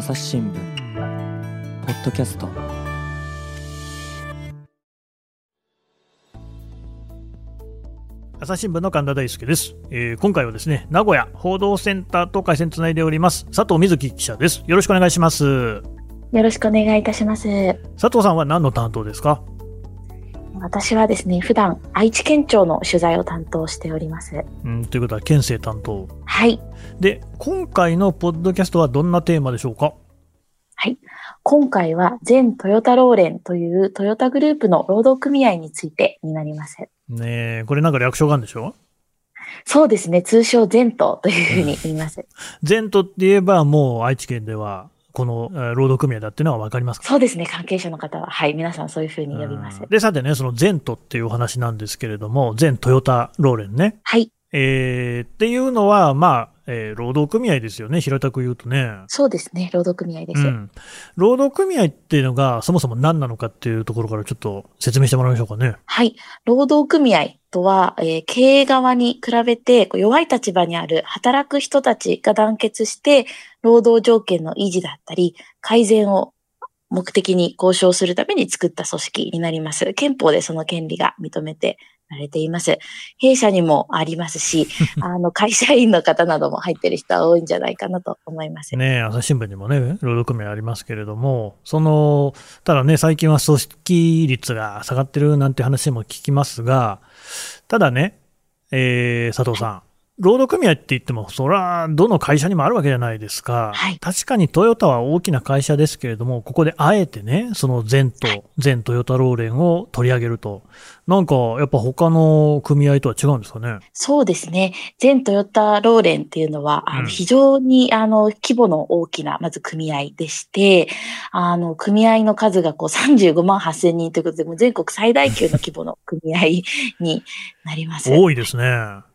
朝日新聞ポッドキャスト。朝日新聞の神田大輔です、えー今回はですね名古屋報道センターと回線つないでおります佐藤瑞希記者です。よろしくお願いします。よろしくお願いいたします。佐藤さんは何の担当ですか？私はですね、普段愛知県庁の取材を担当しております。うんということは県政担当はい。で今回のポッドキャストはどんなテーマでしょうか？今回は全トヨタローレンというトヨタグループの労働組合についてになります。ねえこれなんか略称があるんでしょ？そうですね、通称全トというふうに言います。全都って言えばもう愛知県ではこのえー労働組合だっていうのは分かりますか？そうですね、関係者の方は、はい、皆さんそういうふうに呼びます。うん。でさてねその全都っていうお話なんですけれども全トヨタローレンね。はい、えーっていうのは、まあ、えー労働組合ですよね、平たく言うとね。そうですね、労働組合です。うん。労働組合っていうのが、そもそも何なのかっていうところからちょっと説明してもらいましょうかね。はい。労働組合とは、えー経営側に比べて弱い立場にある働く人たちが団結して、労働条件の維持だったり、改善を目的に交渉するために作った組織になります。憲法でその権利が認めてられています。弊社にもありますし、あの、会社員の方なども入ってる人は多いんじゃないかなと思います。ね朝日新聞にもね、労働組合ありますけれども、その、ただね、最近は組織率が下がってるなんて話も聞きますが、ただね、えー佐藤さん、労働組合って言っても、そら、どの会社にもあるわけじゃないですか。はい確かにトヨタは大きな会社ですけれども、ここであえてね、その全と、全トヨタローレンを取り上げると、なんか、やっぱ他の組合とは違うんですかね。そうですね。全トヨタローレンっていうのは、あうんの非常にあの規模の大きな、まず組合でして、あの、組合の数がこう35万8千人ということで、もう全国最大級の規模の組合になります。多いですね。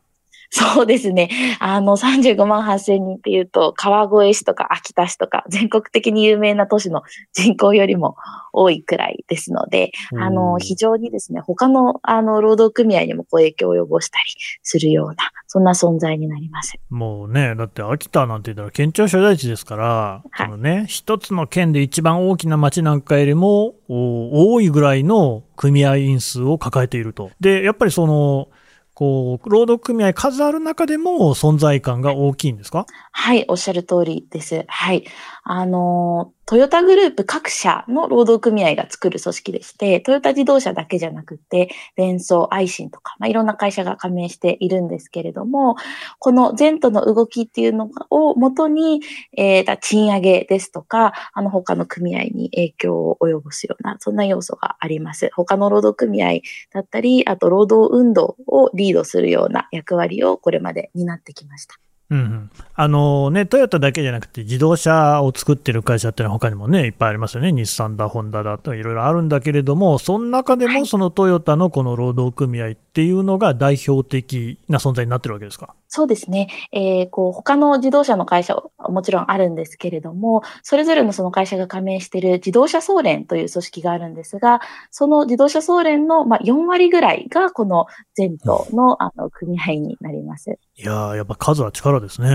そうですね。あの、35万8千人っていうと、川越市とか秋田市とか、全国的に有名な都市の人口よりも多いくらいですので、あうの、ん非常にですね、他の、あの、労働組合にもこう影響を及ぼしたりするような、そんな存在になります。もうね、だって秋田なんて言ったら県庁所在地ですから、はいそのね、一つの県で一番大きな町なんかよりもお多いぐらいの組合員数を抱えていると。で、やっぱりその、こう、労働組合数ある中でも存在感が大きいんですか？はい、おっしゃる通りです。はい。あの、トヨタグループ各社の労働組合が作る組織でして、トヨタ自動車だけじゃなくて、デンソー、アイシンとか、まあ、いろんな会社が加盟しているんですけれども、この全都の動きっていうのをもとに、えー、賃上げですとか、あの他の組合に影響を及ぼすような、そんな要素があります。他の労働組合だったり、あと労働運動をリードするような役割をこれまで担ってきました。うんうん。あのね、トヨタだけじゃなくて自動車を作ってる会社っていうのは他にもね、いっぱいありますよね。日産だ、ホンダだといろいろあるんだけれども、その中でもそのトヨタのこの労働組合っていうのが代表的な存在になってるわけですか？そうですね。えー、こう、他の自動車の会社はもちろんあるんですけれども、それぞれのその会社が加盟している自動車総連という組織があるんですが、その自動車総連の、まあ、4割ぐらいがこの全都のあの組合になります。いやー、やっぱ数は力ですね。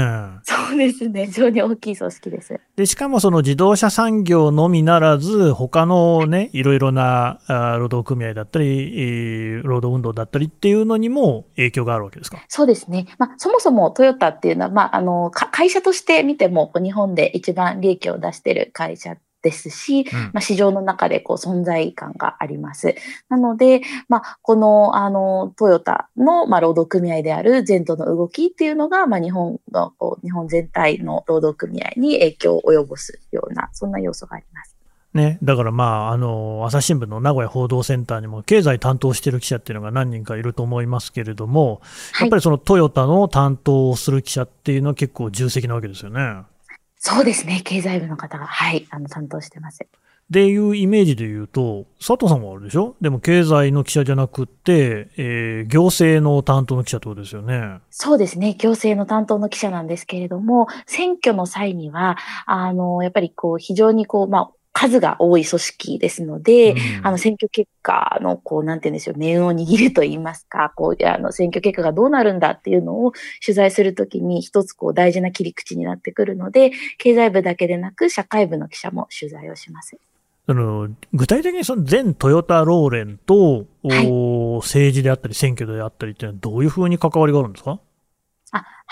そうですね。非常に大きい組織です。で、しかもその自動車産業のみならず、他のね、いろいろな労働組合だったり、えー労働運動だったりっていうのにも影響があるわけですか？そうですね。まあ、そもそもトヨタっていうのは、まあ、あの、か会社として見ても、日本で一番利益を出している会社ですし、うんまあ、市場の中でこう存在感があります。なので、まあ、この、あの、トヨタの、まあ、労働組合である全土の動きっていうのが、まあ、日本の、こう日本全体の労働組合に影響を及ぼすような、そんな要素があります。ね、だからまあ、あの、朝日新聞の名古屋報道センターにも経済担当している記者っていうのが何人かいると思いますけれども、やっぱりそのトヨタの担当をする記者っていうのは結構重責なわけですよね。そうですね。経済部の方が、はい、あの、担当してます。っていうイメージで言うと、佐藤さんはあるでしょ？でも経済の記者じゃなくって、えー行政の担当の記者ってことですよね。そうですね。行政の担当の記者なんですけれども、選挙の際には、あの、やっぱりこう、非常にこう、まあ、数が多い組織ですので、うん。あの、選挙結果の、こう、なんて言うんでしょう、命運を握ると言いますか、こう、あの、選挙結果がどうなるんだっていうのを取材するときに一つこう大事な切り口になってくるので、経済部だけでなく社会部の記者も取材をします。その具体的にその全トヨタローレンと、はい。お政治であったり、選挙であったりっていうのは、どういうふうに関わりがあるんですか？あ、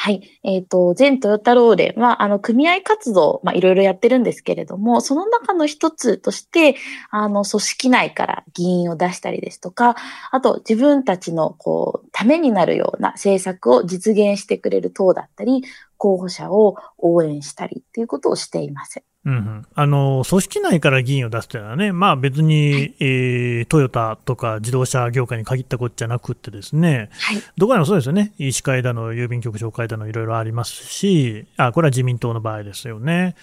はい。えっ、と、全トヨタローレンは、あの、組合活動、まあ、いろいろやってるんですけれども、その中の一つとして、あの、組織内から議員を出したりですとか、あと、自分たちの、こう、ためになるような政策を実現してくれる党だったり、候補者を応援したりということをしています。うんうん、あの組織内から議員を出すというのはね、まあ、別に、えートヨタとか自動車業界に限ったことじゃなくってですね、はい。どこでもそうですよね、医師会だの、郵便局長会だの、いろいろありますし、あこれは自民党の場合ですよね。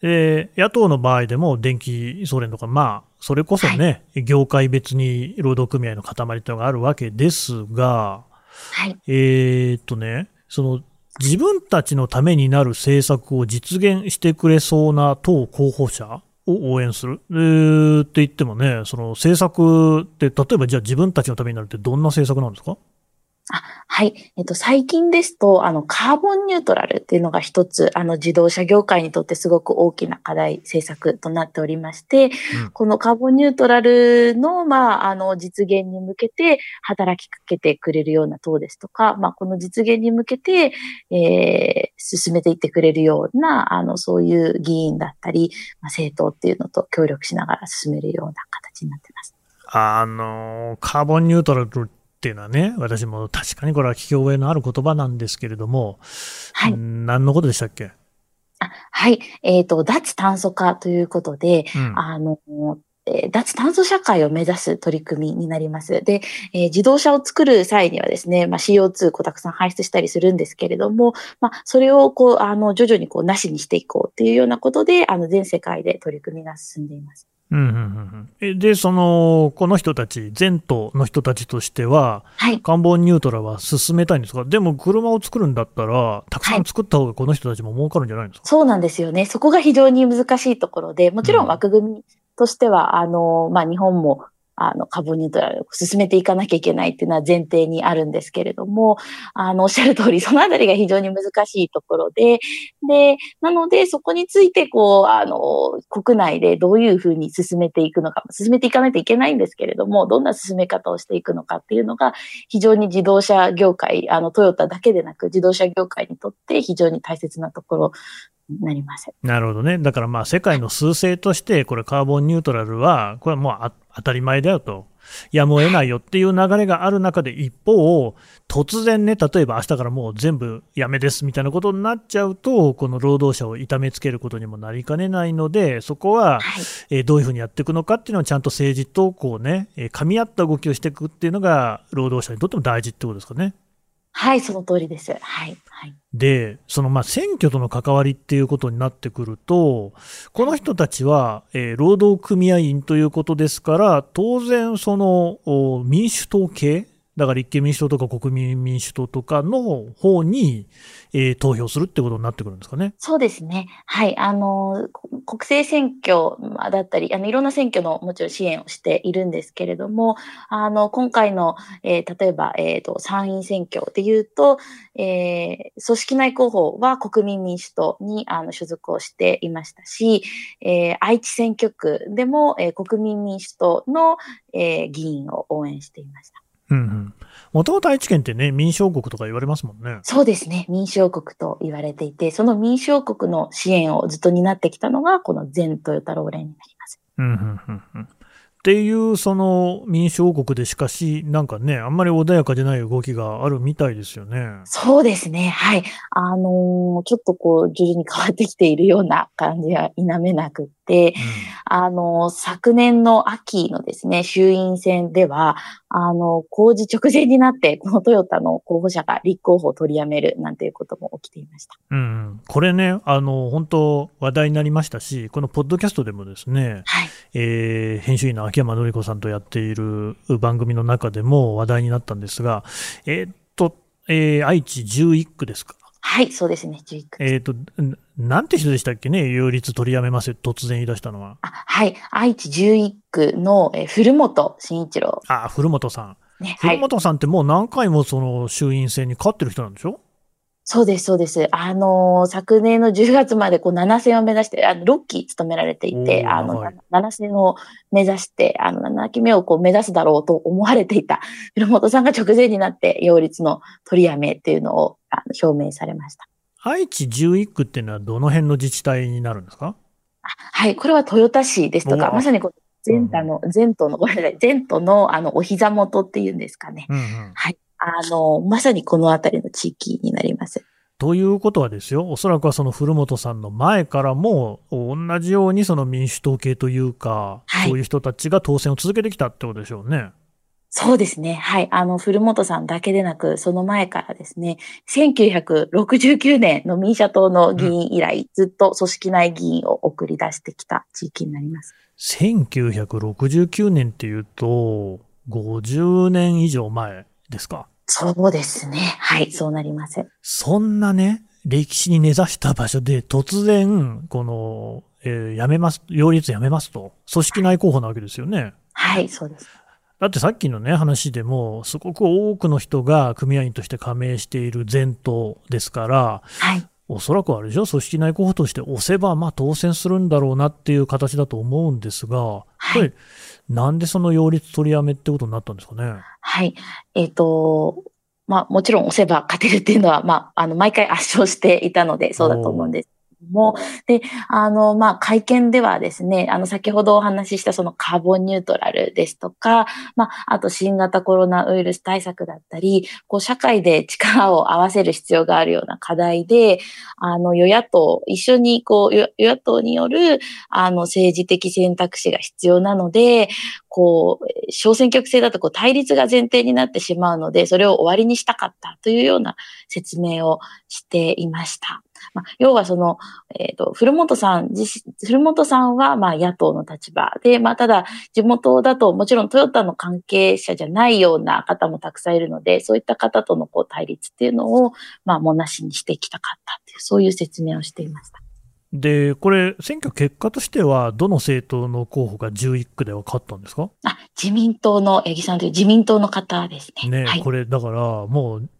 で野党の場合でも電気総連とか、まあ、それこそね、業界別に労働組合の塊というのがあるわけですが、はい。えーっとね、その自分たちのためになる政策を実現してくれそうな党候補者を応援する、えーって言ってもね、その政策って、例えばじゃあ自分たちのためになるってどんな政策なんですか？はい。えっと、最近ですと、あの、カーボンニュートラルっていうのが一つ、あの、自動車業界にとってすごく大きな課題政策となっておりまして、うんこのカーボンニュートラルの、まあ、あの、実現に向けて働きかけてくれるような党ですとか、まあ、この実現に向けて、えー、進めていってくれるような、あの、そういう議員だったり、まあ、政党っていうのと協力しながら進めるような形になってます。あのカーボンニュートラルっていうのはね、私も確かにこれは聞き覚えのある言葉なんですけれども、はい。ん何のことでしたっけ、あはい。えっ、と、脱炭素化ということで、うんあの、えー脱炭素社会を目指す取り組みになります。で、えー自動車を作る際にはですね、まあ、CO2 こうたくさん排出したりするんですけれども、まあ、それをこう、あの、徐々にこう、なしにしていこうっていうようなことで、あの、全世界で取り組みが進んでいます。うんうんうんうんえで、その、この人たち、全党の人たちとしては、はい。カーボンニュートラルは進めたいんですか？でも車を作るんだったら、たくさん作った方がこの人たちも儲かるんじゃないんですか、そうなんですよね。そこが非常に難しいところで、もちろうんん枠組みとしては、あの、まあ、日本も、あの、カーボンニュートラルを進めていかなきゃいけないっていうのは前提にあるんですけれども、あの、おっしゃる通り、そのあたりが非常に難しいところで、で、なので、そこについて、こう、あの、国内でどういうふうに進めていくのか、進めていかないといけないんですけれども、どんな進め方をしていくのかっていうのが、非常に自動車業界、あの、トヨタだけでなく、自動車業界にとって非常に大切なところなります。なるほどね。だからまあ世界の趨勢として、これカーボンニュートラルは、これはもうあ当たり前だよと。やむを得ないよっていう流れがある中で、一方、突然ね、例えば明日からもう全部やめですみたいなことになっちゃうと、この労働者を痛めつけることにもなりかねないので、そこは、はい。えーどういうふうにやっていくのかっていうのをちゃんと政治とこうね、えー噛み合った動きをしていくっていうのが、労働者にとっても大事ってことですかね。はい、その通りです。はい。はい。で、そのまあ選挙との関わりっていうことになってくると、この人たちは、えー労働組合員ということですから、当然、その民主党系、だから立憲民主党とか国民民主党とかの方に、えー投票するってことになってくるんですかね。そうですね。はい。あの、国政選挙だったり、あの、いろんな選挙のもちろん支援をしているんですけれども、あの、今回の、えー例えば、えっ、と、参院選挙で言うと、えー組織内候補は国民民主党にあの所属をしていましたし、えー愛知選挙区でも、えー国民民主党の、えー議員を応援していました。うんうん。もともと愛知県ってね、民主王国とか言われますもんね。そうですね。民主王国と言われていて、その民主王国の支援をずっと担ってきたのが、この全トヨタローレンになります。うんうんうんうんっていうその民主王国でしかし、なんかね、あんまり穏やかでない動きがあるみたいですよね。そうですね。はい。あのーちょっとこう、徐々に変わってきているような感じは否めなくって、あのー昨年の秋のですね、衆院選では、あの、公示直前になって、このトヨタの候補者が立候補を取りやめるなんていうことも起きていました。うんうん、これね、あの本当、話題になりましたし、このポッドキャストでもですね、はい。えー編集員の秋山紀子さんとやっている番組の中でも話題になったんですが、えーっと、えー愛知11区ですか。はい、そうですね、11区。えっ、と、んなんて人でしたっけね、擁立取りやめますよ、突然言い出したのは。あはい、愛知11区の、えー古本慎一郎。あ、古本さん。ね、はい。古本さんってもう何回もその衆院選に勝ってる人なんでしょ？そうです、そうです。あのー昨年の10月までこう7戦を目指して、あの、6期務められていて、あの、はい7戦を目指して、あの、7期目をこう目指すだろうと思われていた、古本さんが直前になって、擁立の取りやめっていうのをあの表明されました。愛知11区っていうのはどの辺の自治体になるんですか？はい、これは豊田市ですとか、まさにこう、前太の、前途の、ごめんなさい、前途の、あの、お膝元っていうんですかね。うんうん。はい。あの、まさにこのあたりの地域になります。ということはですよ、おそらくはその古本さんの前からも、同じようにその民主党系というか、はいそういう人たちが当選を続けてきたってことでしょうね。そうですね。はい。あの、古本さんだけでなく、その前からですね、1969年の民社党の議員以来、ずっと組織内議員を送り出してきた地域になります。1969年っていうと、50年以上前ですか。そうですね。はい。そうなります。そんなね、歴史に根ざした場所で突然、この、えーやめます、擁立やめますと、組織内候補なわけですよね。はい。そうです。だってさっきのね、話でも、すごく多くの人が組合員として加盟している前頭ですから、はい。おそらくあれでしょ、組織内候補として押せば、まあ当選するんだろうなっていう形だと思うんですが、これ、なんでその擁立取りやめってことになったんですかね？はい。えっ、と、まあ、もちろん押せば勝てるっていうのは、まあ、あの、毎回圧勝していたので、そうだと思うんですも、で、あの、まあ、会見ではですね、あの、先ほどお話ししたそのカーボンニュートラルですとか、まあ、あと新型コロナウイルス対策だったり、こう、社会で力を合わせる必要があるような課題で、あの、与野党、一緒に、こう、与野党による、あの、政治的選択肢が必要なので、こう、小選挙区制だとこう対立が前提になってしまうので、それを終わりにしたかったというような説明をしていました。まあ、要はその、えっ、と、古本さん自身、古本さんはまあ野党の立場で、まあただ地元だともちろんトヨタの関係者じゃないような方もたくさんいるので、そういった方とのこう対立っていうのを、まあもなしにしていきたかったっていう、そういう説明をしていました。で、これ、選挙結果としては、どの政党の候補が11区では勝ったんですか？あ、自民党の、八木さんという自民党の方ですね。ね、はい。これ、だから、もう、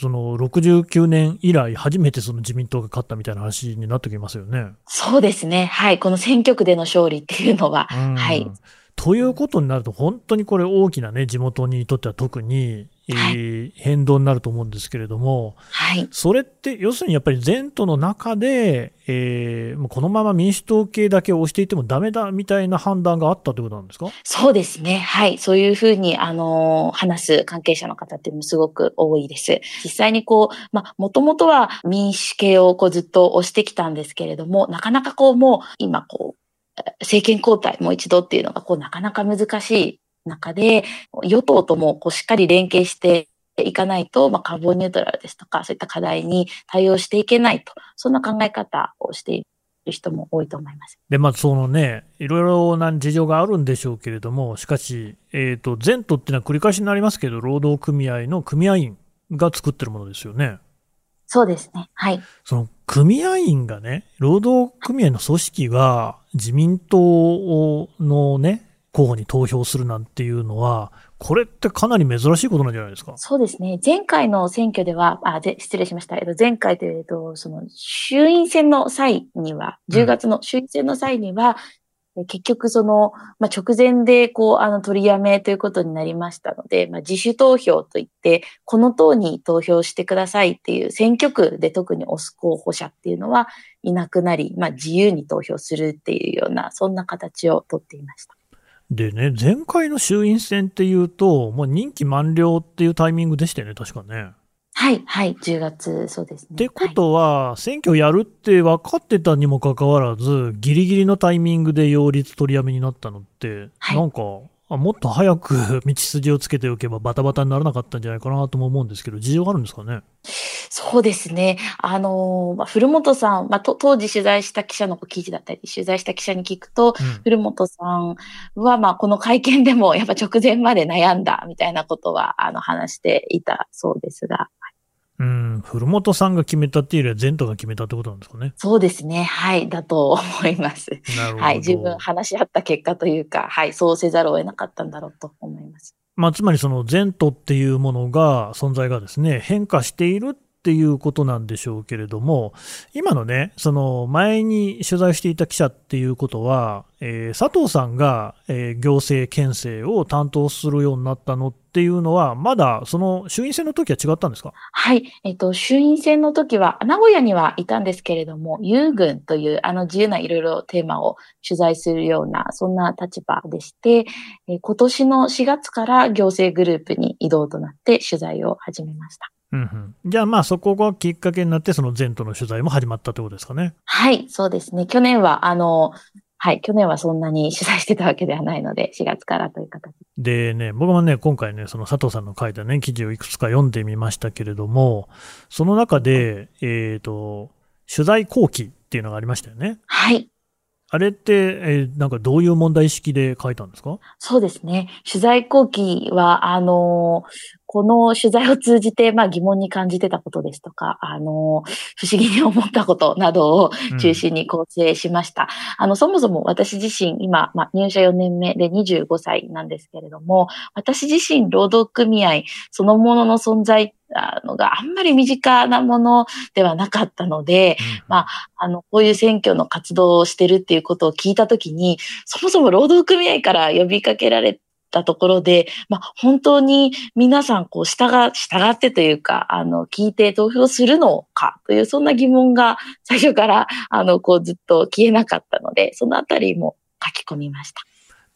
その69年以来、初めてその自民党が勝ったみたいな話になってきますよね。そうですね。はい。この選挙区での勝利っていうのは、うんはい。ということになると、本当にこれ、大きなね、地元にとっては特に、えー変動になると思うんですけれども、はい。それって、要するにやっぱり前途の中で、えーこのまま民主党系だけを押していてもダメだみたいな判断があったということなんですか？そうですね。はい。そういうふうに、あのー話す関係者の方っていうのもすごく多いです。実際にこう、まあ、もともとは民主系をこうずっと押してきたんですけれども、なかなかこうもう、今こう、え政権交代もう一度っていうのがこう、なかなか難しい中で、与党ともこうしっかり連携していかないと、まあ、カーボンニュートラルですとか、そういった課題に対応していけないと、そんな考え方をしている人も多いと思います。で、まあ、そのね、いろいろな事情があるんでしょうけれども、しかし、えっ、と、前途っていうのは繰り返しになりますけど、労働組合の組合員が作ってるものですよね。そうですね。はい。その組合員がね、労働組合の組織が自民党のね、候補に投票するなんていうのは、これってかなり珍しいことなんじゃないですか？そうですね。前回の選挙では、あ、ぜ失礼しました。えっと、前回というと、その、衆院選の際には、うん10月の衆院選の際には、え結局その、まあ、直前で、こう、あの、取りやめということになりましたので、まあ、自主投票といって、この党に投票してくださいっていう選挙区で特に押す候補者っていうのはいなくなり、まあ、自由に投票するっていうような、そんな形をとっていました。でね、前回の衆院選っていうと、もう任期満了っていうタイミングでしたよね、確かね。はい、はい、10月、そうですね。ってことは、選挙やるって分かってたにもかかわらず、ギリギリのタイミングで擁立取りやめになったのって、はいなんか、あもっと早く 道筋をつけておけばバタバタにならなかったんじゃないかなとも思うんですけど、事情があるんですかね？そうですね。あのーまあ、古本さん、まあ、と当時取材した記者の記事だったり、取材した記者に聞くと、うん古本さんは、まあ、この会見でも、やっぱ直前まで悩んだ、みたいなことは、あの、話していたそうですが。うん、古本さんが決めたっていうよりは、ゼントが決めたってことなんですかね。そうですね。はい。だと思います。なるほど。はい。自分話し合った結果というか、はい。そうせざるを得なかったんだろうと思います。まあ、つまりそのゼントっていうものが、存在がですね、変化しているっていうことなんでしょうけれども、今のね、その前に取材していた記者っていうことは、えー佐藤さんが、えー行政県政を担当するようになったのっていうのは、まだその衆院選の時は違ったんですか？はい。えっと、衆院選の時は、名古屋にはいたんですけれども、遊軍という、あの自由ないろいろテーマを取材するような、そんな立場でして、えー今年の4月から行政グループに移動となって取材を始めました。うんうん、じゃあまあそこがきっかけになって、そのゼントの取材も始まったってことですかね。はい、そうですね。去年は、あの、はい、去年はそんなに取材してたわけではないので、4月からという形でね、僕もね、今回ね、その佐藤さんの書いたね、記事をいくつか読んでみましたけれども、その中で、えっ、と、取材後期っていうのがありましたよね。はい。あれって、えーなんかどういう問題意識で書いたんですか？そうですね。取材後期は、あの、この取材を通じて、まあ疑問に感じてたことですとか、あの、不思議に思ったことなどを中心に構成しました。あの、そもそも私自身、今、まあ、入社4年目で25歳なんですけれども、私自身、労働組合そのものの存在あのがあんまり身近なものではなかったので、まあの、こういう選挙の活動をしてるっていうことを聞いたときに、そもそも労働組合から呼びかけられたところで、まあ、本当に皆さん、こう、従、従ってというか、あの、聞いて投票するのかという、そんな疑問が最初から、あの、こう、ずっと消えなかったので、そのあたりも書き込みました。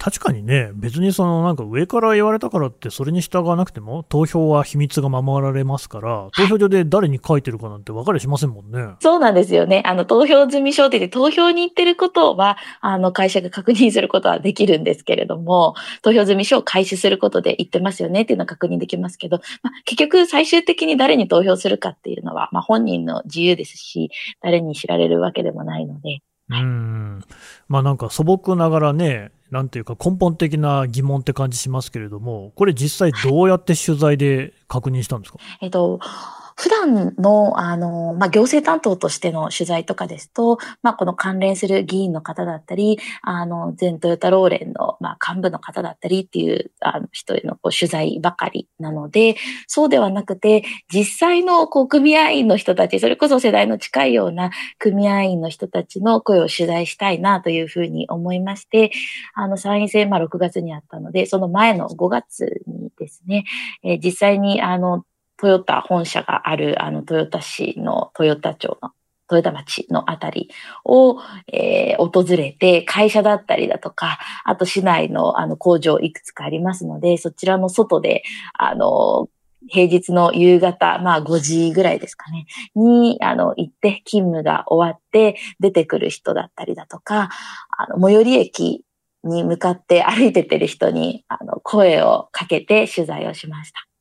確かにね、別にそのなんか上から言われたからってそれに従わなくても投票は秘密が守られますから、投票所で誰に書いてるかなんて分かりゃしませんもんね。そうなんですよね。あの、投票済み証って言って投票に行ってることは、あの、会社が確認することはできるんですけれども、投票済み書を開始することで言ってますよねっていうのは確認できますけど、まあ、結局最終的に誰に投票するかっていうのは、まあ、本人の自由ですし、誰に知られるわけでもないので、うん。まあなんか素朴ながらね、なんていうか根本的な疑問って感じしますけれども、これ実際どうやって取材で確認したんですか？えっと、普段の、あの、まあ、行政担当としての取材とかですと、まあ、この関連する議員の方だったり、あの、全トヨタローレンの、まあ、幹部の方だったりっていう、あの、人へのこう取材ばかりなので、そうではなくて、実際の、こう、組合員の人たち、それこそ世代の近いような組合員の人たちの声を取材したいなというふうに思いまして、あの、参院選、まあ、6月にあったので、その前の5月にですね、えー実際に、あの、トヨタ本社がある、あの、トヨタ市のトヨタ町の、トヨタ町のあたりを、えー訪れて、会社だったりだとか、あと市内のあの工場いくつかありますので、そちらの外で、あの、平日の夕方、まあ5時ぐらいですかね、に、あの、行って勤務が終わって出てくる人だったりだとか、あの、最寄り駅に向かって歩いててる人に、あの、声をかけて取材をしました。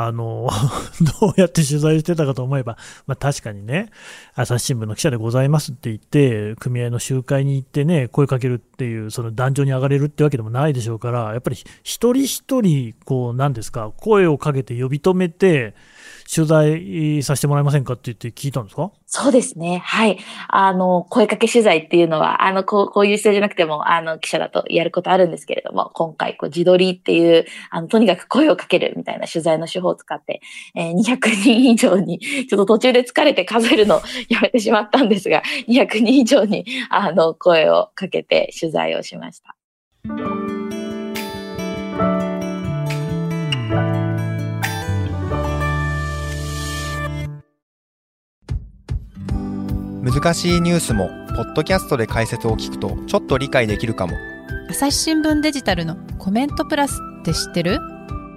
あの、どうやって取材してたかと思えば、まあ確かにね、朝日新聞の記者でございますって言って、組合の集会に行ってね、声かけるっていう、その壇上に上がれるってわけでもないでしょうから、やっぱり一人一人、こう、なんですか、声をかけて呼び止めて、取材させてもらえませんかって言って聞いたんですか？そうですね。はい。あの、声かけ取材っていうのは、あの、こう、こういう人じゃなくても、あの、記者だとやることあるんですけれども、今回、こう、自撮りっていう、あの、とにかく声をかけるみたいな取材の手法を使って、えー200人以上に、ちょっと途中で疲れて数えるのをやめてしまったんですが、200人以上に、あの、声をかけて取材をしました。難しいニュースもポッドキャストで解説を聞くとちょっと理解できるかも。朝日新聞デジタルのコメントプラスって知ってる？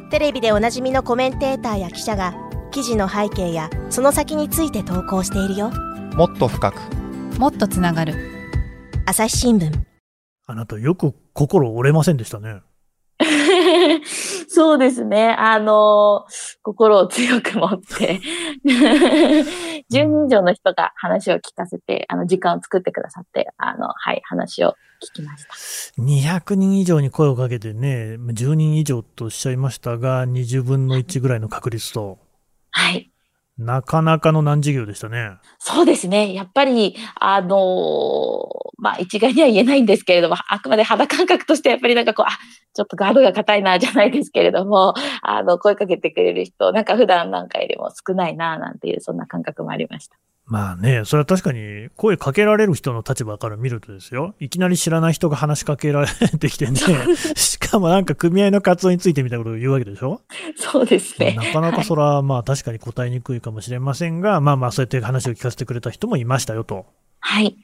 テレビでおなじみのコメンテーターや記者が記事の背景やその先について投稿しているよ。もっと深く。もっとつながる。朝日新聞。あなたよく心折れませんでしたね。そうですね。あの、心を強く持って、10人以上の人が話を聞かせて、あの、時間を作ってくださって、あの、はい、話を聞きました。200人以上に声をかけてね、10人以上とおっしゃいましたが、20分の1ぐらいの確率と。はい。なかなかの難事業でしたね。そうですね。やっぱり、あのーまあ、一概には言えないんですけれども、あくまで肌感覚としてやっぱりなんかこう、あ、ちょっとガードが硬いな、じゃないですけれども、あの、声かけてくれる人、なんか普段なんかよりも少ないな、なんていう、そんな感覚もありました。まあね、それは確かに声かけられる人の立場から見るとですよ、いきなり知らない人が話しかけられ てきてね、しかもなんか組合の活動についてみたいなことを言うわけでしょ？そうですね。なかなかそれはまあ確かに答えにくいかもしれませんが、まあまあそうやって話を聞かせてくれた人もいましたよと。はい。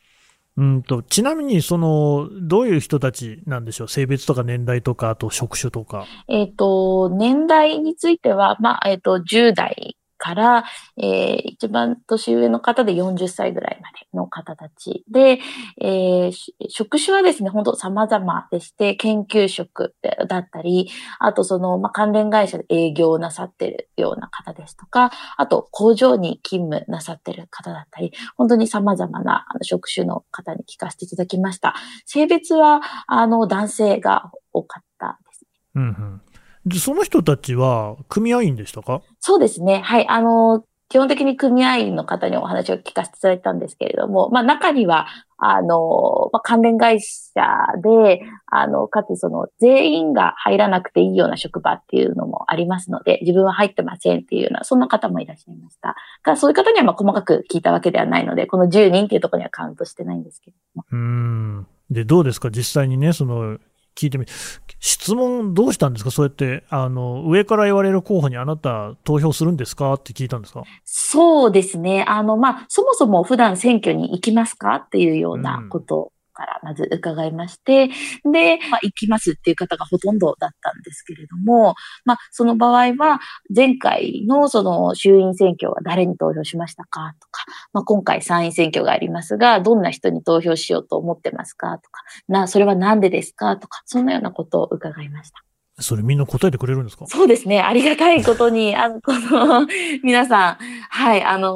うんとちなみにその、どういう人たちなんでしょう、性別とか年代とか、あと職種とか。えっ、と、年代については、まあ、えっ、と、10代から、えー一番年上の方で40歳ぐらいまでの方たちで、えー職種はですね、本当様々でして、研究職だったり、あとその、まあ、関連会社で営業なさってるような方ですとか、あと工場に勤務なさってる方だったり、本当に様々なあの職種の方に聞かせていただきました。性別は、あの、男性が多かったですうんうん、その人たちは組合員でしたか？そうですね。はい。あの、基本的に組合員の方にお話を聞かせていただいたんですけれども、まあ中には、あの、まあ、関連会社で、あの、かつその全員が入らなくていいような職場っていうのもありますので、自分は入ってませんっていうような、そんな方もいらっしゃいました。がそういう方にはまあ細かく聞いたわけではないので、この10人っていうところにはカウントしてないんですけれども。うーん。で、どうですか、実際にね、その、聞いてみ、質問どうしたんですか？そうやって、あの、上から言われる候補にあなた投票するんですか？って聞いたんですか？そうですね。あの、まあ、そもそも普段選挙に行きますか？っていうようなことからまず伺いまして、で、まあ、行きますっていう方がほとんどだったんですけれども、まあ、その場合は、前回のその衆院選挙は誰に投票しましたかとか、まあ、今回参院選挙がありますが、どんな人に投票しようと思ってますかとか、な、それはなんでですかとか、そんなようなことを伺いました。それみんな答えてくれるんですか？そうですね。ありがたいことに、あの、この、皆さん、はい、あの、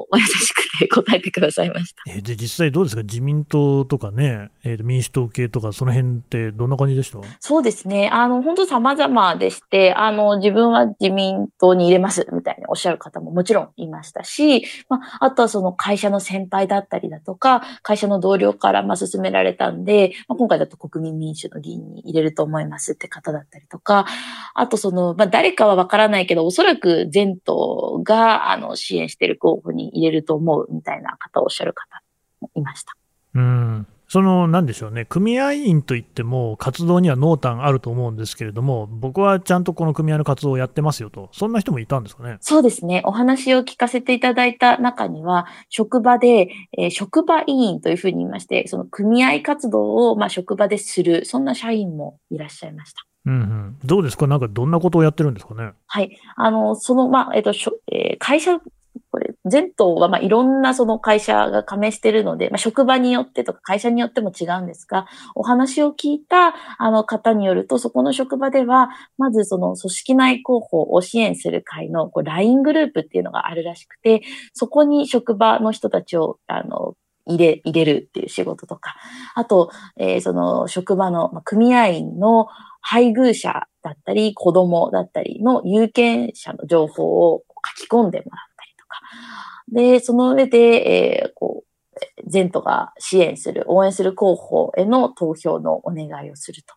お優しくて答えてくださいました。えーで、実際どうですか？自民党とかね、えーと民主党系とか、その辺ってどんな感じでした？そうですね。あの、本当様々でして、あの、自分は自民党に入れます、みたいにおっしゃる方ももちろんいましたし、まあ、あとはその会社の先輩だったりだとか、会社の同僚からまあ勧められたんで、まあ、今回だと国民民主の議員に入れると思いますって方だったりとか、あとその、まあ、誰かはわからないけど、おそらく前党が、あの、支援してる候補に入れると思うみたいな方をおっしゃる方もいました。うん。その、なんでしょうね、組合員といっても、活動には濃淡あると思うんですけれども、僕はちゃんとこの組合の活動をやってますよと、そんな人もいたんですかね？そうですね。お話を聞かせていただいた中には、職場で、えー職場委員というふうに言いまして、その組合活動を、まあ、職場でする、そんな社員もいらっしゃいました。うんうん。どうですか？なんかどんなことをやってるんですかね？はい。あの、その、まあ、えっと、しょえー会社、これ、全党は、まあ、いろんなその会社が加盟しているので、まあ、職場によってとか会社によっても違うんですが、お話を聞いた、あの方によると、そこの職場では、まずその組織内広報を支援する会のこう LINE グループっていうのがあるらしくて、そこに職場の人たちを、あの、入れ、入れるっていう仕事とか、あと、えーその職場のまあ組合員の配偶者だったり、子供だったりの有権者の情報を書き込んでもらったりとか。で、その上で、えーこう、全都が支援する、応援する候補への投票のお願いをすると。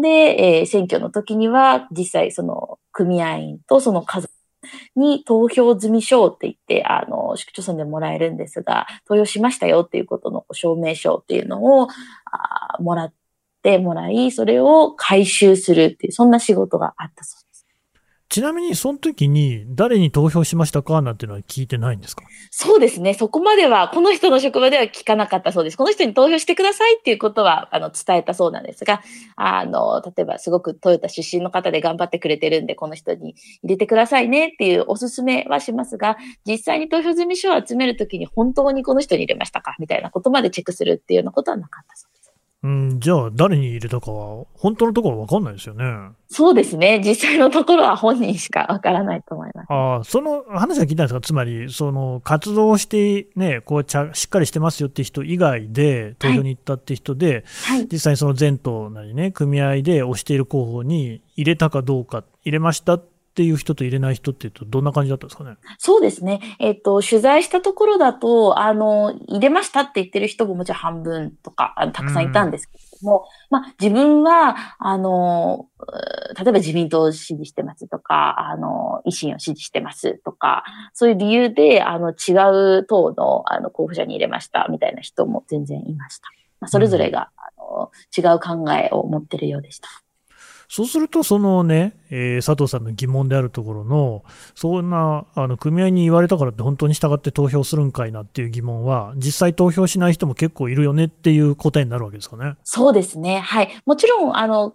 で、えー選挙の時には、実際その組合員とその家族に投票済み証って言って、あの、市区町村でもらえるんですが、投票しましたよっていうことの証明書っていうのを、あもらってもらい、それを回収するっていう、そんな仕事があったそう。ちなみに、その時に誰に投票しましたか？なんていうのは聞いてないんですか？そうですね。そこまでは、この人の職場では聞かなかったそうです。この人に投票してくださいっていうことは、あの、伝えたそうなんですが、あの、例えばすごくトヨタ出身の方で頑張ってくれてるんで、この人に入れてくださいねっていうおすすめはしますが、実際に投票済み書を集めるときに本当にこの人に入れましたか？みたいなことまでチェックするっていうようなことはなかったそうです。うん、じゃあ、誰に入れたかは、本当のところわかんないですよね。そうですね。実際のところは本人しかわからないと思います。ああ、その話は聞いたんですか？つまり、その活動をして、ね、こうちゃしっかりしてますよって人以外で、投票に行ったって人で、はい。実際にその前党なりね、組合で推している候補に入れたかどうか、入れましたってっていう人と入れない人っていうと、どんな感じだったんですかね？そうですね。えっ、と、取材したところだと、あの、入れましたって言ってる人ももちろん半分とか、あのたくさんいたんですけれども、まあ、自分は、あの、例えば自民党を支持してますとか、あの、維新を支持してますとか、そういう理由で、あの、違う党の、あの、候補者に入れましたみたいな人も全然いました。まあ、それぞれが、あの、違う考えを持ってるようでした。そうすると、そのね、えー佐藤さんの疑問であるところの、そんなあの組合に言われたからって本当に従って投票するんかいなっていう疑問は、実際投票しない人も結構いるよねっていう答えになるわけですかね。そうですね。はい。もちろん、あの、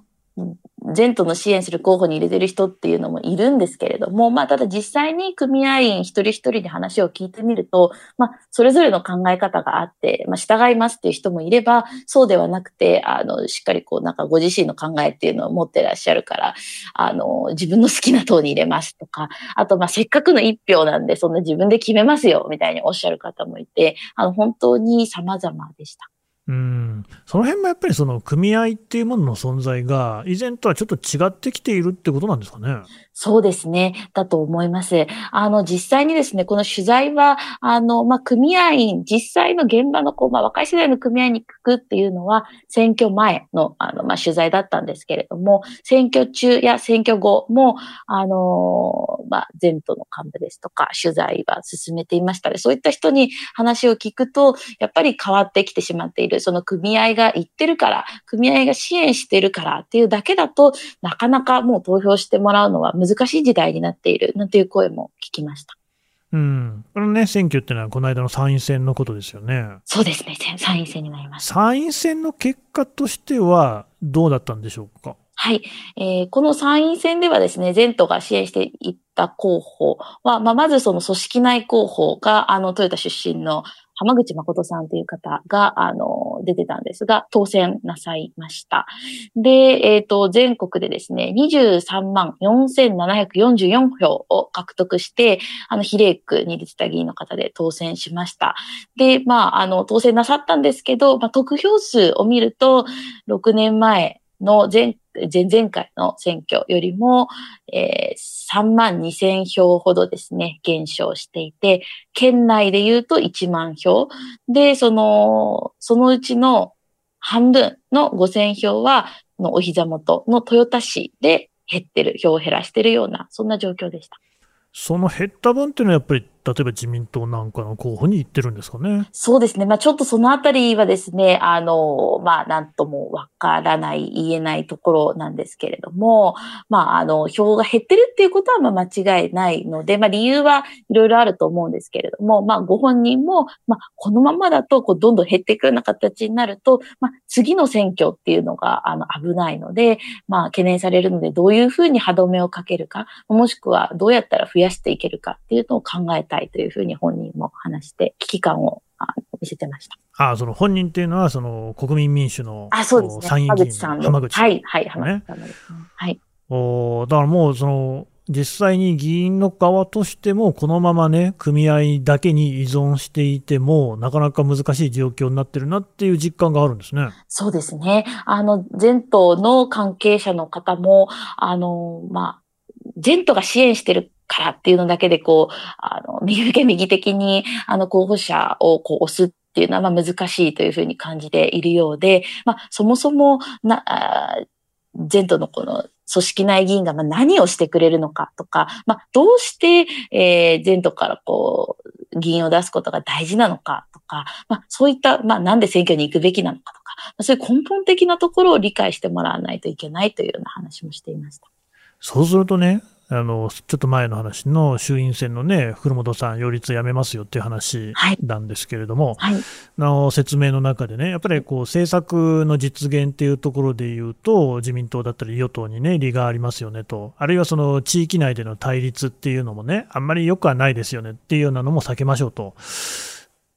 前途の支援する候補に入れてる人っていうのもいるんですけれども、まあ、ただ実際に組合員一人一人に話を聞いてみると、まあ、それぞれの考え方があって、まあ、従いますっていう人もいれば、そうではなくて、あの、しっかりこう、なんかご自身の考えっていうのを持ってらっしゃるから、あの、自分の好きな党に入れますとか、あと、まあ、せっかくの一票なんで、そんな自分で決めますよ、みたいにおっしゃる方もいて、あの、本当に様々でした。うん、その辺もやっぱりその組合っていうものの存在が、以前とはちょっと違ってきているってことなんですかね？そうですね。だと思います。あの、実際にですね、この取材は、あの、まあ、組合員、実際の現場の、こう、まあ、若い世代の組合に行くっていうのは、選挙前の、あの、まあ、取材だったんですけれども、選挙中や選挙後も、あの、まあ、前途の幹部ですとか、取材は進めていましたので、そういった人に話を聞くと、やっぱり変わってきてしまっている、その組合が言ってるから、組合が支援してるからっていうだけだと、なかなかもう投票してもらうのは難しい時代になっている、なんていう声も聞きました。うん、このね、選挙っていうのは、この間の参院選のことですよね。そうですね、参院選になります。参院選の結果としては、どうだったんでしょうか？はい。えーこの参院選ではですね、前途が支援していった候補は、まあ、まずその組織内候補が、あの、トヨタ出身の浜口誠さんという方が、あの、出てたんですが、当選なさいました。で、えっ、と、全国でですね、23万4744票を獲得して、あの、比例区に出てた議員の方で当選しました。で、まあ、あの、当選なさったんですけど、まあ、得票数を見ると、6年前の前、前々回の選挙よりも、えー、3万2千票ほどですね、減少していて、県内で言うと1万票。で、その、そのうちの半分の5千票は、のお膝元の豊田市で減ってる、票を減らしてるような、そんな状況でした。その減った分っていうのは、やっぱり、例えば自民党なんかの候補に行ってるんですかね。そうですね。まあちょっとそのあたりはですね、あの、まあなんともわからない、言えないところなんですけれども、まああの、票が減ってるっていうことはまあ間違いないので、まあ理由はいろいろあると思うんですけれども、まあご本人も、まあこのままだとこうどんどん減っていくような形になると、まあ次の選挙っていうのがあの危ないので、まあ懸念されるのでどういうふうに歯止めをかけるか、もしくはどうやったら増やしていけるかっていうのを考えてたいというふうに本人も話して危機感を見せてました。ああ、その本人っていうのは、その国民民主のあ、そうですね。参院議員浜口さん浜口。はい、はい、浜口さんね。はい。おだからもう、その、実際に議員の側としても、このままね、組合だけに依存していても、なかなか難しい状況になってるなっていう実感があるんですね。そうですね。あの、前途の関係者の方も、あの、まあ、前途が支援してるからっていうのだけで、こう、あの、右向け右的に、あの、候補者をこう押すっていうのは、まあ、難しいというふうに感じているようで、まあ、そもそも、な、あ前途のこの組織内議員がまあ何をしてくれるのかとか、まあ、どうして、えー、前途からこう、議員を出すことが大事なのかとか、まあ、そういった、まあ、なんで選挙に行くべきなのかとか、まあそういう根本的なところを理解してもらわないといけないというような話もしていました。そうするとね、あの、ちょっと前の話の衆院選のね、古本さん、擁立やめますよっていう話はいなんですけれども、はい。の説明の中でね、やっぱりこう政策の実現っていうところで言うと、自民党だったり与党にね、利がありますよねと、あるいはその地域内での対立っていうのもね、あんまり良くはないですよねっていうようなのも避けましょうと。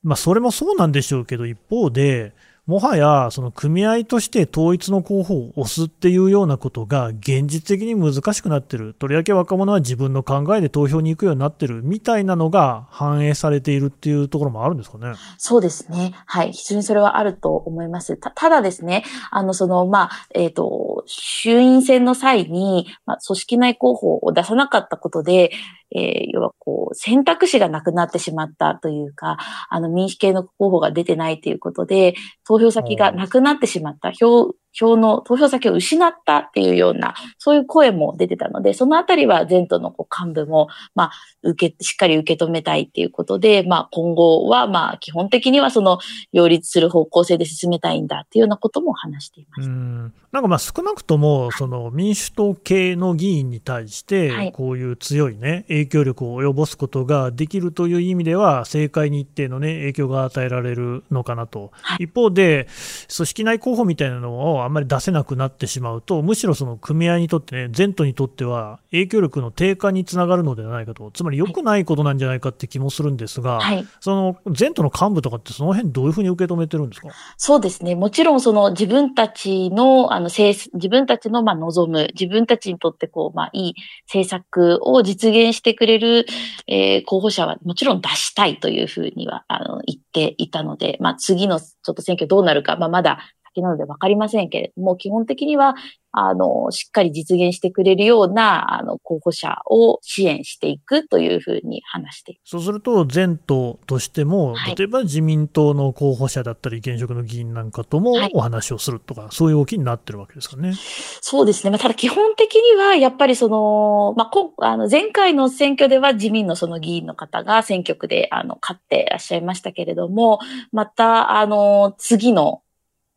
まあ、それもそうなんでしょうけど、一方で、もはやその組合として統一の候補を推すっていうようなことが現実的に難しくなってる、とりわけ若者は自分の考えで投票に行くようになってるみたいなのが反映されているっていうところもあるんですかね。そうですね。はい。非常にそれはあると思います。たただですね、あの、その、まあ、えっ、と、衆院選の際に、まあ、組織内候補を出さなかったことで、えー、要はこう、選択肢がなくなってしまったというか、あの、民主系の候補が出てないということで、投票先がなくなってしまった、票、票の投票先を失ったっていうような、そういう声も出てたので、そのあたりは前途のこう幹部も、まあ、受け、しっかり受け止めたいっていうことで、まあ、今後は、まあ、基本的にはその、擁立する方向性で進めたいんだっていうようなことも話しています。なんかまあ、少なくとも、その、民主党系の議員に対して、こういう強いね、影響力を及ぼすことができるという意味では、政界に一定のね、影響が与えられるのかなと。はい、一方で、組織内候補みたいなのをあんまり出せなくなってしまうと、むしろその組合にとってね、前途にとっては影響力の低下につながるのではないかと、つまり良くないことなんじゃないかって気もするんですが、はい、その前途の幹部とかって、その辺どういうふうに受け止めてるんですか？そうですね、もちろんその自分たちの、あの自分たちのまあ望む、自分たちにとってこう、まあ、いい政策を実現してくれる、えー、候補者はもちろん出したいというふうにはあの言っていたので、まあ、次のちょっと選挙どうなるか、まあ、まだ先なのでわかりませんけれども、基本的には、あの、しっかり実現してくれるような、あの、候補者を支援していくというふうに話してそうすると、前途としても、はい、例えば自民党の候補者だったり、現職の議員なんかともお話をするとか、はい、そういう動きになってるわけですかね。そうですね。まあ、ただ基本的には、やっぱりその、まあ、こあの前回の選挙では自民のその議員の方が選挙区で、あの、勝ってらっしゃいましたけれども、また、あの、次の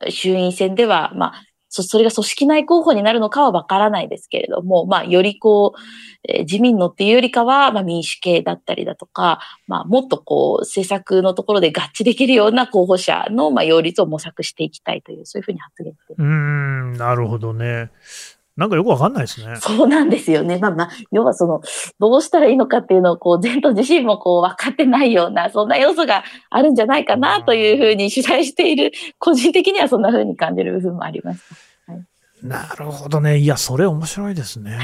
衆院選では、まあ、そそれが組織内候補になるのかはわからないですけれども、まあ、よりこう、えー、自民のっていうよりかは、まあ、民主系だったりだとか、まあ、もっとこう、政策のところで合致できるような候補者の、まあ、擁立を模索していきたいという、そういうふうに発言してうん、なるほどね。なんかよくわかんないですね。そうなんですよね。まあまあ、要はその、どうしたらいいのかっていうのを、こう、前途自身もこう、分かってないような、そんな要素があるんじゃないかなというふうに取材している、個人的にはそんなふうに感じる部分もありました。なるほどね。いや、それ面白いですね。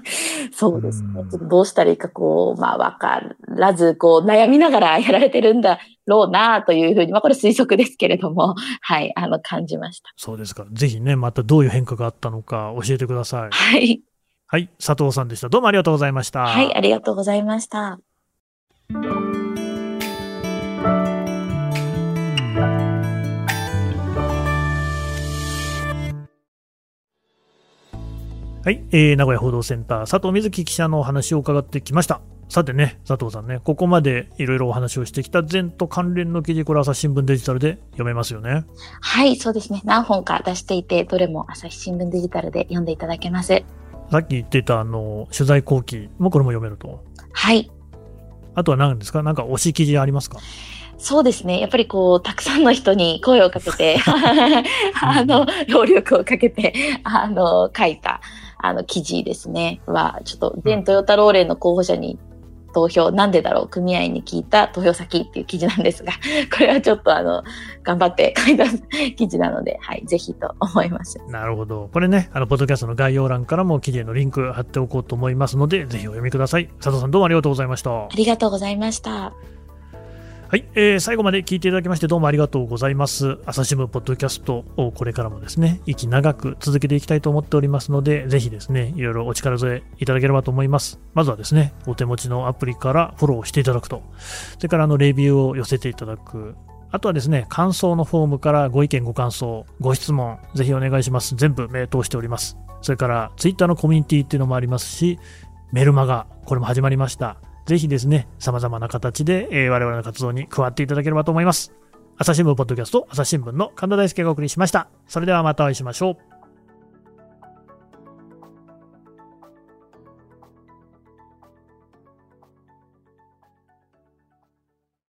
そうですね。ちょっとどうしたらいいか、こう、まあ、わからず、こう、悩みながらやられてるんだろうな、というふうに、まあ、これ推測ですけれども、はい、あの、感じました。そうですか。ぜひね、またどういう変化があったのか教えてください。はい。はい、佐藤さんでした。どうもありがとうございました。はい、ありがとうございました。はい、えー、名古屋報道センター、佐藤瑞希記者のお話を伺ってきました。さてね、佐藤さんね、ここまでいろいろお話をしてきた前と関連の記事、これ朝日新聞デジタルで読めますよね。はい、そうですね。何本か出していて、どれも朝日新聞デジタルで読んでいただけます。さっき言ってた、あの、取材後期もこれも読めると。はい。あとは何ですか？なんか推し記事ありますか？そうですね。やっぱりこう、たくさんの人に声をかけて、あの、労力をかけて、あの、書いた、あの、記事ですね、は、ちょっと、全トヨタローレンの候補者に投票、なんでだろう、組合に聞いた投票先っていう記事なんですが、これはちょっとあの、頑張って書いた記事なので、はい、ぜひと思います。なるほど。これね、あの、ポッドキャストの概要欄からも記事へのリンク貼っておこうと思いますので、ぜひお読みください。佐藤さんどうもありがとうございました。ありがとうございました。はい、えー、最後まで聞いていただきましてどうもありがとうございます。朝日新聞ポッドキャストをこれからもですね、息長く続けていきたいと思っておりますので、ぜひですね、いろいろお力添えいただければと思います。まずはですね、お手持ちのアプリからフォローしていただくと、それからあのレビューを寄せていただく、あとはですね、感想のフォームからご意見、ご感想、ご質問、ぜひお願いします。全部目通しております。それから、ツイッターのコミュニティっていうのもありますし、メルマガ、これも始まりました。ぜひですね、様々な形で、えー、我々の活動に加わっていただければと思います。朝日新聞ポッドキャスト、朝日新聞の神田大輔がお送りしました。それではまたお会いしましょう。